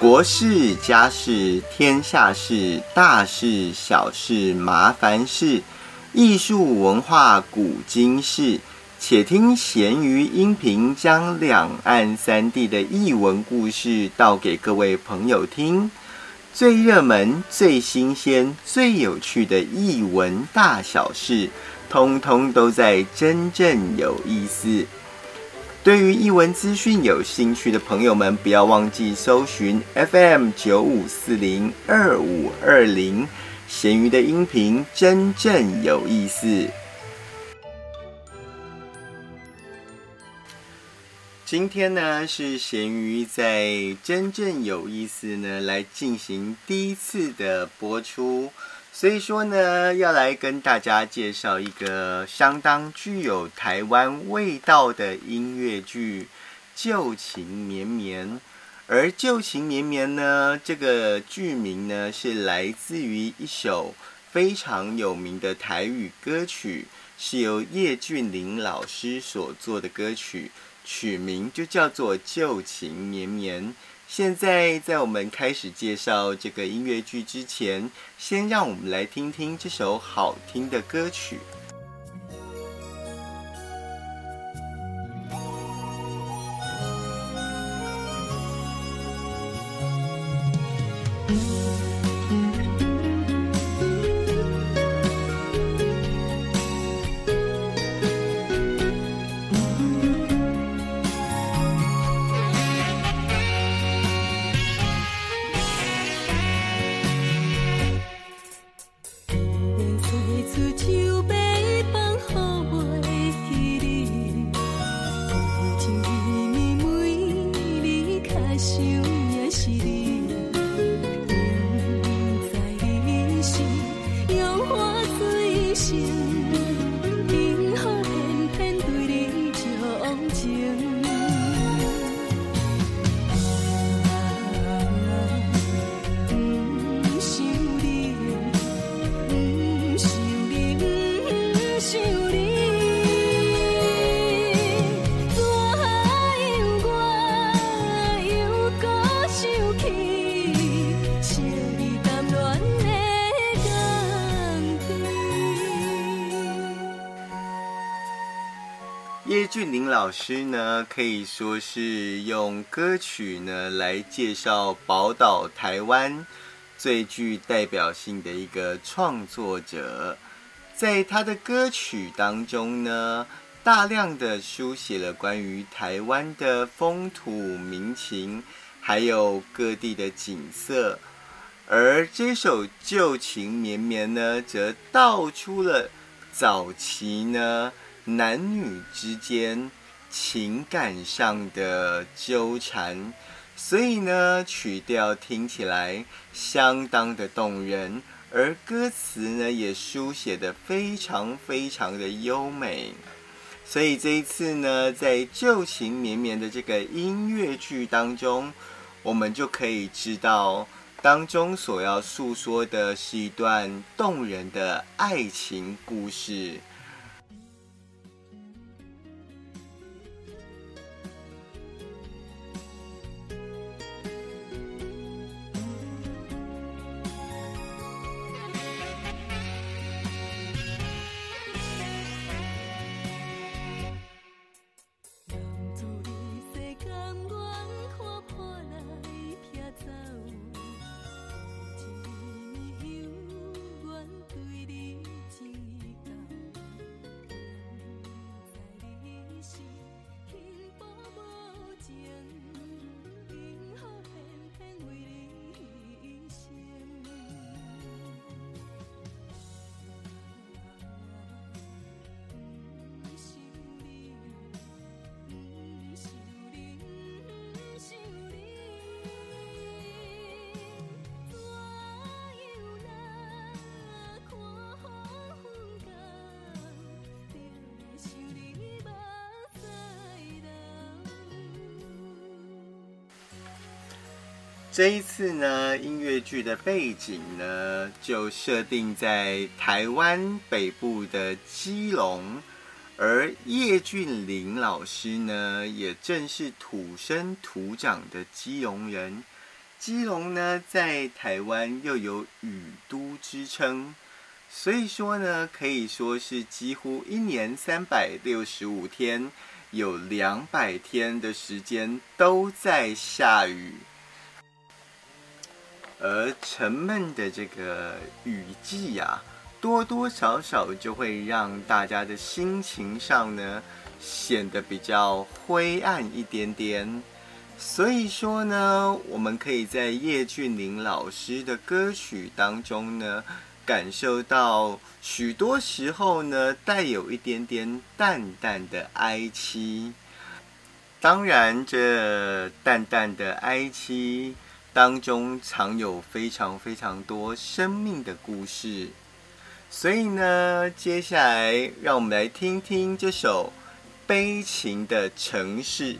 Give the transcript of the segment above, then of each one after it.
国事、家事、天下事、大事、小事、麻烦事，艺术文化古今事，且听咸鱼音频将两岸三地的译文故事道给各位朋友听。最热门、最新鲜、最有趣的译文大小事，通通都在真正有意思。对于译文资讯有兴趣的朋友们，不要忘记搜寻 FM 九五四零二五二零，咸鱼的音频真正有意思。今天呢是咸鱼在真正有意思呢来进行第一次的播出。所以说呢，要来跟大家介绍一个相当具有台湾味道的音乐剧《旧情绵绵》。而《旧情绵绵》呢，这个剧名呢是来自于一首非常有名的台语歌曲，是由叶俊麟老师所做的歌曲，曲名就叫做《旧情绵绵》。现在，在我们开始介绍这个音乐剧之前，先让我们来听听这首好听的歌曲。师呢，可以说是用歌曲呢来介绍宝岛台湾最具代表性的一个创作者。在他的歌曲当中呢，大量的书写了关于台湾的风土民情，还有各地的景色。而这首《旧情绵绵》呢，则道出了早期呢。男女之间情感上的纠缠，所以呢，曲调听起来相当的动人，而歌词呢也书写的非常非常的优美。所以这一次呢，在旧情绵绵的这个音乐剧当中，我们就可以知道，当中所要诉说的是一段动人的爱情故事。这一次呢，音乐剧的背景呢，就设定在台湾北部的基隆，而叶俊麟老师呢，也正是土生土长的基隆人。基隆呢，在台湾又有雨都之称，所以说呢，可以说是几乎一年三百六十五天，有两百天的时间都在下雨。而沉闷的这个雨季呀，多多少少就会让大家的心情上呢显得比较灰暗一点点。所以说呢，我们可以在叶俊麟老师的歌曲当中呢，感受到许多时候呢带有一点点淡淡的哀戚。当然，这淡淡的哀戚。当中藏有非常非常多生命的故事，所以呢，接下来让我们来听听这首悲情的城市。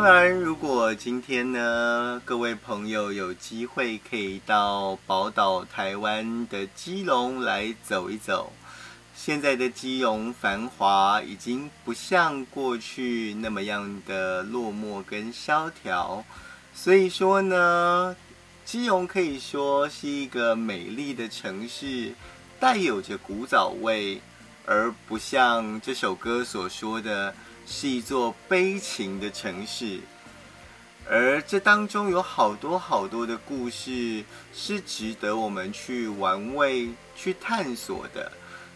当然，如果今天呢，各位朋友有机会可以到宝岛台湾的基隆来走一走，现在的基隆繁华已经不像过去那么样的落寞跟萧条，所以说呢，基隆可以说是一个美丽的城市，带有着古早味，而不像这首歌所说的。是一座悲情的城市，而这当中有好多好多的故事是值得我们去玩味、去探索的。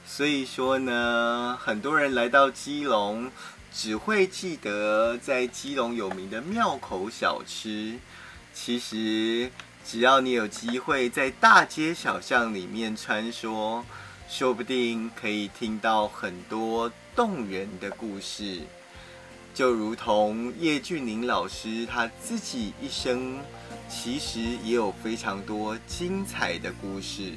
所以说呢，很多人来到基隆，只会记得在基隆有名的庙口小吃。其实，只要你有机会在大街小巷里面穿梭，说不定可以听到很多动人的故事。就如同叶俊宁老师他自己一生，其实也有非常多精彩的故事。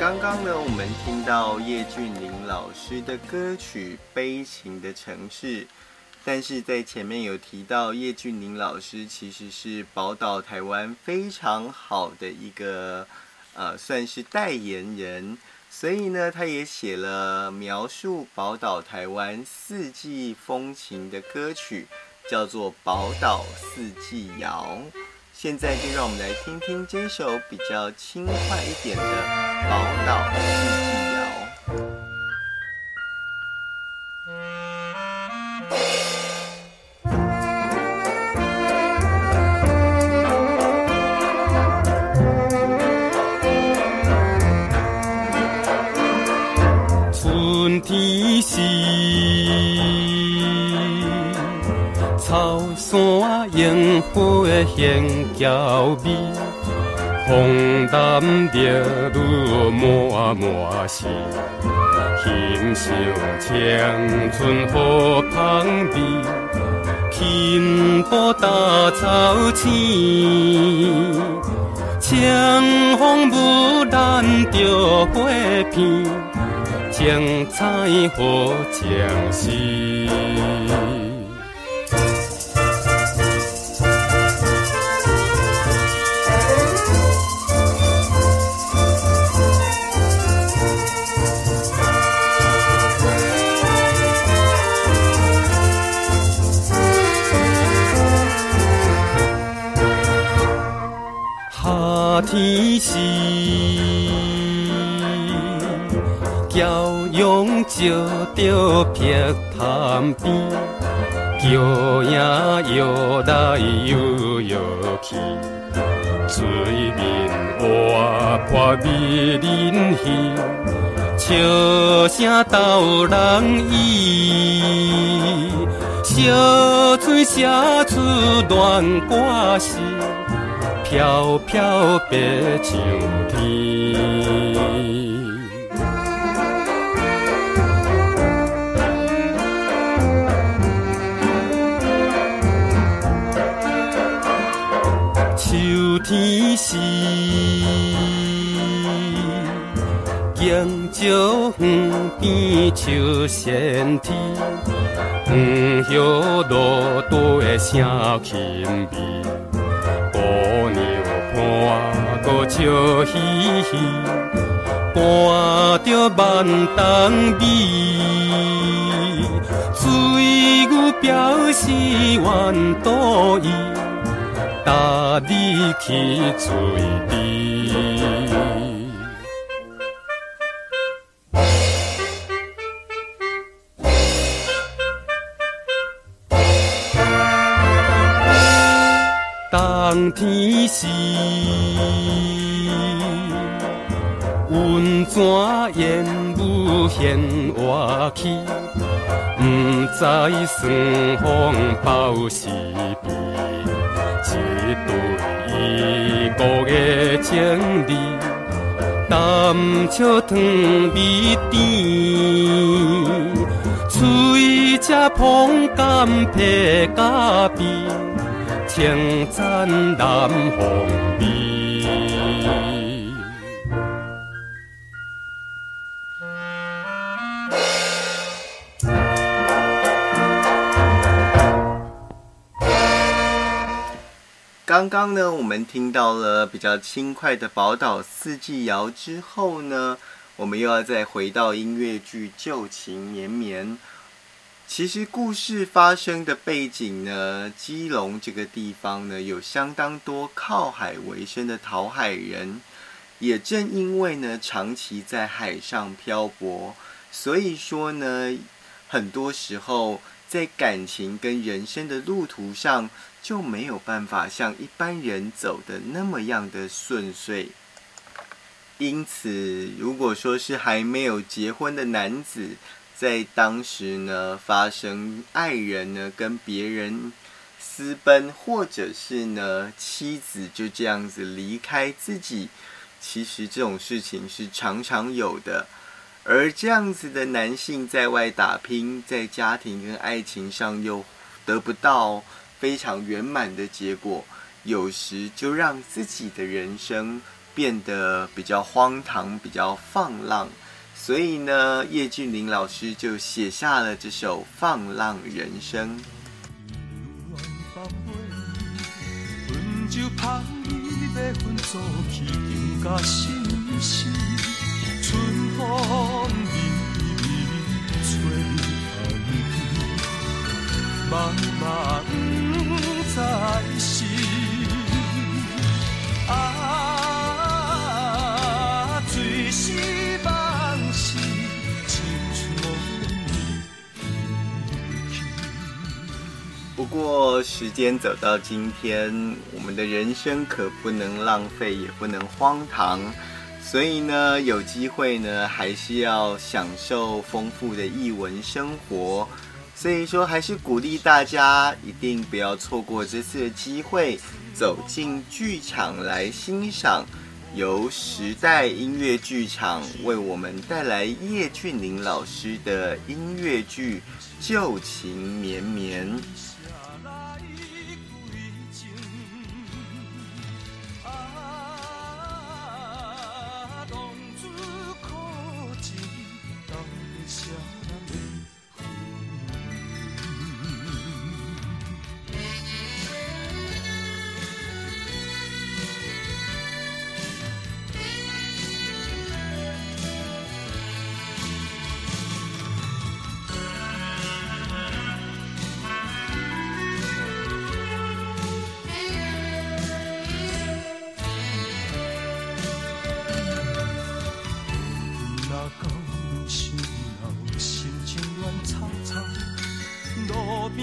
刚刚呢，我们听到叶俊麟老师的歌曲《悲情的城市》，但是在前面有提到，叶俊麟老师其实是宝岛台湾非常好的一个呃，算是代言人，所以呢，他也写了描述宝岛台湾四季风情的歌曲，叫做《宝岛四季谣》。现在就让我们来听听这首比较轻快一点的《宝岛日记。山萤火现娇美，风淡着路满满是，欣赏青春好芳味，轻步踏草青，清风不染着花片，精彩好将士。潭边，桥影摇来摇摇去，水面活泼美人鱼，笑声逗人意，小嘴写出恋歌诗，飘飘白像天。天时，迎朝远边秋仙天，黄叶落地声轻微，姑娘伴歌笑嘻嘻，伴着万冬美，水牛表示愿多意。搭你去水边，冬天时，温泉烟雾现活起，不知霜风报时异国的情侣，谈笑糖蜜甜，嘴只捧干皮咖啡，称赞南风味。刚刚呢，我们听到了比较轻快的宝岛四季谣之后呢，我们又要再回到音乐剧《旧情绵绵》。其实故事发生的背景呢，基隆这个地方呢，有相当多靠海为生的讨海人。也正因为呢，长期在海上漂泊，所以说呢，很多时候在感情跟人生的路途上。就没有办法像一般人走的那么样的顺遂。因此，如果说是还没有结婚的男子，在当时呢发生爱人呢跟别人私奔，或者是呢妻子就这样子离开自己，其实这种事情是常常有的。而这样子的男性在外打拼，在家庭跟爱情上又得不到。非常圆满的结果，有时就让自己的人生变得比较荒唐、比较放浪。所以呢，叶俊麟老师就写下了这首《放浪人生》。在行啊不过，时间走到今天，我们的人生可不能浪费，也不能荒唐。所以呢，有机会呢，还是要享受丰富的译文生活。所以说，还是鼓励大家一定不要错过这次的机会，走进剧场来欣赏由时代音乐剧场为我们带来叶俊麟老师的音乐剧《旧情绵绵》。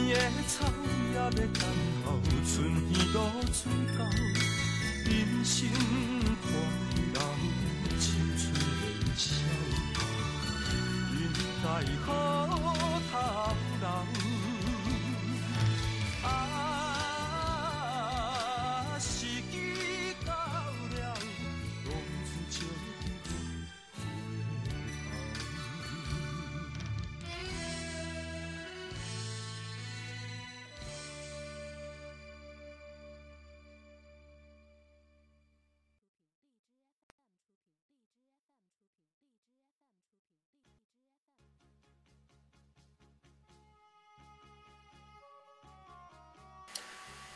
边的草也要等候，春天露水到，人生看老，青春年少，应该好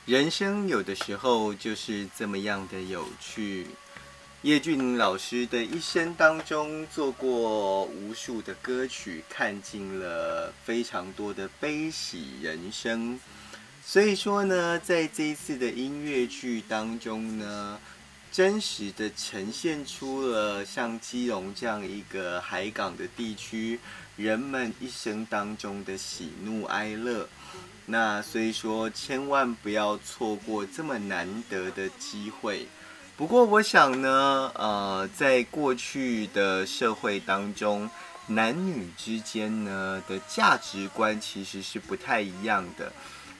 人生有的时候就是这么样的有趣。叶俊老师的一生当中，做过无数的歌曲，看尽了非常多的悲喜人生。所以说呢，在这一次的音乐剧当中呢，真实的呈现出了像基隆这样一个海港的地区，人们一生当中的喜怒哀乐。那所以说，千万不要错过这么难得的机会。不过，我想呢，呃，在过去的社会当中，男女之间呢的价值观其实是不太一样的。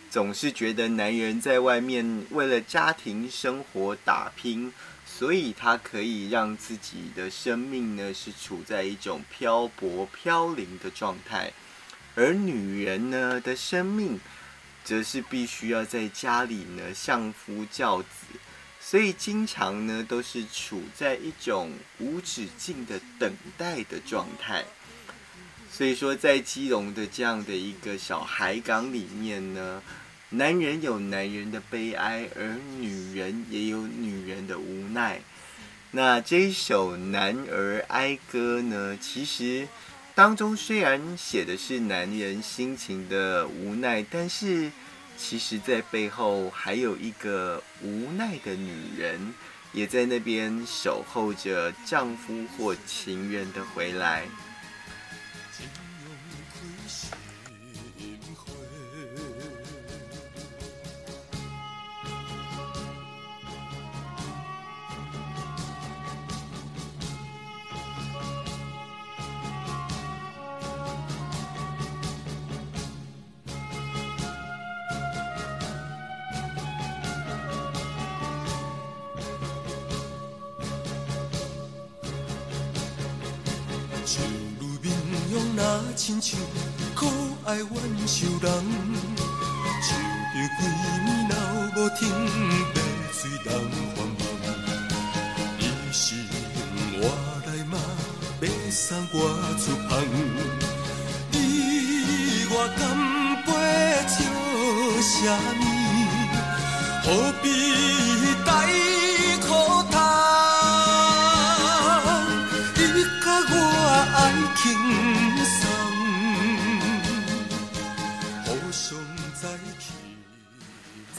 总是觉得男人在外面为了家庭生活打拼，所以他可以让自己的生命呢是处在一种漂泊飘零的状态，而女人呢的生命。则是必须要在家里呢相夫教子，所以经常呢都是处在一种无止境的等待的状态。所以说，在基隆的这样的一个小海港里面呢，男人有男人的悲哀，而女人也有女人的无奈。那这一首《男儿哀歌》呢，其实。当中虽然写的是男人心情的无奈，但是其实，在背后还有一个无奈的女人，也在那边守候着丈夫或情人的回来。亲像可爱怨愁人，想着几年老无听？白水人繁忙。你是我来嘛，要送我出航。你我甘陪笑啥物？何必带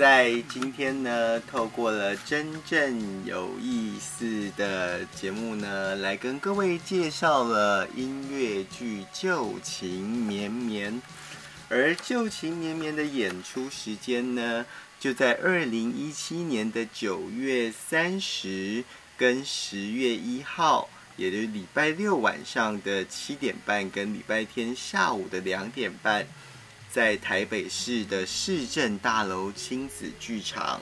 在今天呢，透过了真正有意思的节目呢，来跟各位介绍了音乐剧《旧情绵绵》，而《旧情绵绵》的演出时间呢，就在二零一七年的九月三十跟十月一号，也就是礼拜六晚上的七点半，跟礼拜天下午的两点半。在台北市的市政大楼亲子剧场，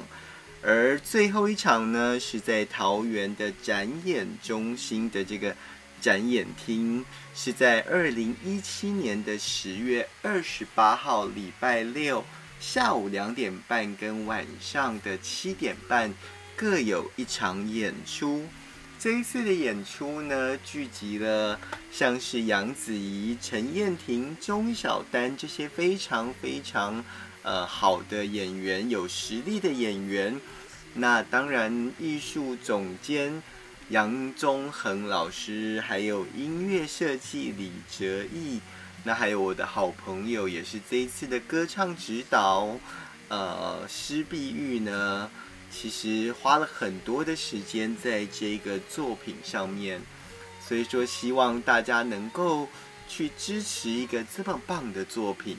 而最后一场呢是在桃园的展演中心的这个展演厅，是在二零一七年的十月二十八号礼拜六下午两点半跟晚上的七点半各有一场演出。这一次的演出呢，聚集了像是杨子怡、陈燕婷、钟小丹这些非常非常呃好的演员，有实力的演员。那当然，艺术总监杨宗恒老师，还有音乐设计李哲毅，那还有我的好朋友，也是这一次的歌唱指导，呃，施碧玉呢。其实花了很多的时间在这个作品上面，所以说希望大家能够去支持一个这么棒的作品。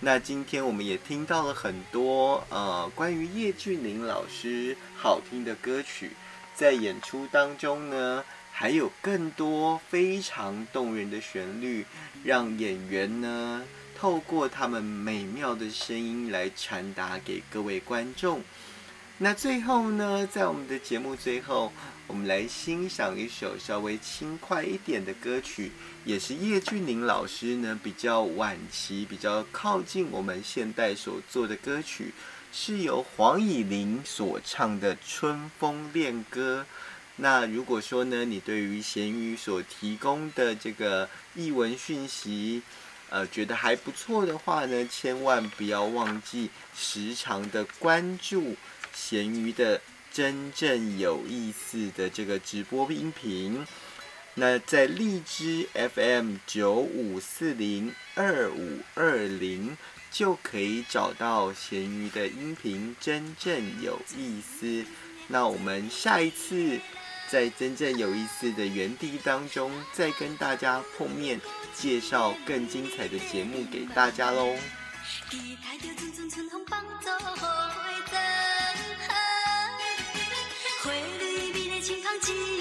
那今天我们也听到了很多呃关于叶俊麟老师好听的歌曲，在演出当中呢，还有更多非常动人的旋律，让演员呢透过他们美妙的声音来传达给各位观众。那最后呢，在我们的节目最后，我们来欣赏一首稍微轻快一点的歌曲，也是叶俊麟老师呢比较晚期、比较靠近我们现代所做的歌曲，是由黄以玲所唱的《春风恋歌》。那如果说呢，你对于咸鱼所提供的这个译文讯息，呃，觉得还不错的话呢，千万不要忘记时常的关注。咸鱼的真正有意思的这个直播音频，那在荔枝 FM 九五四零二五二零就可以找到咸鱼的音频，真正有意思。那我们下一次在真正有意思的原地当中，再跟大家碰面，介绍更精彩的节目给大家喽。जिंदगी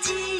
记。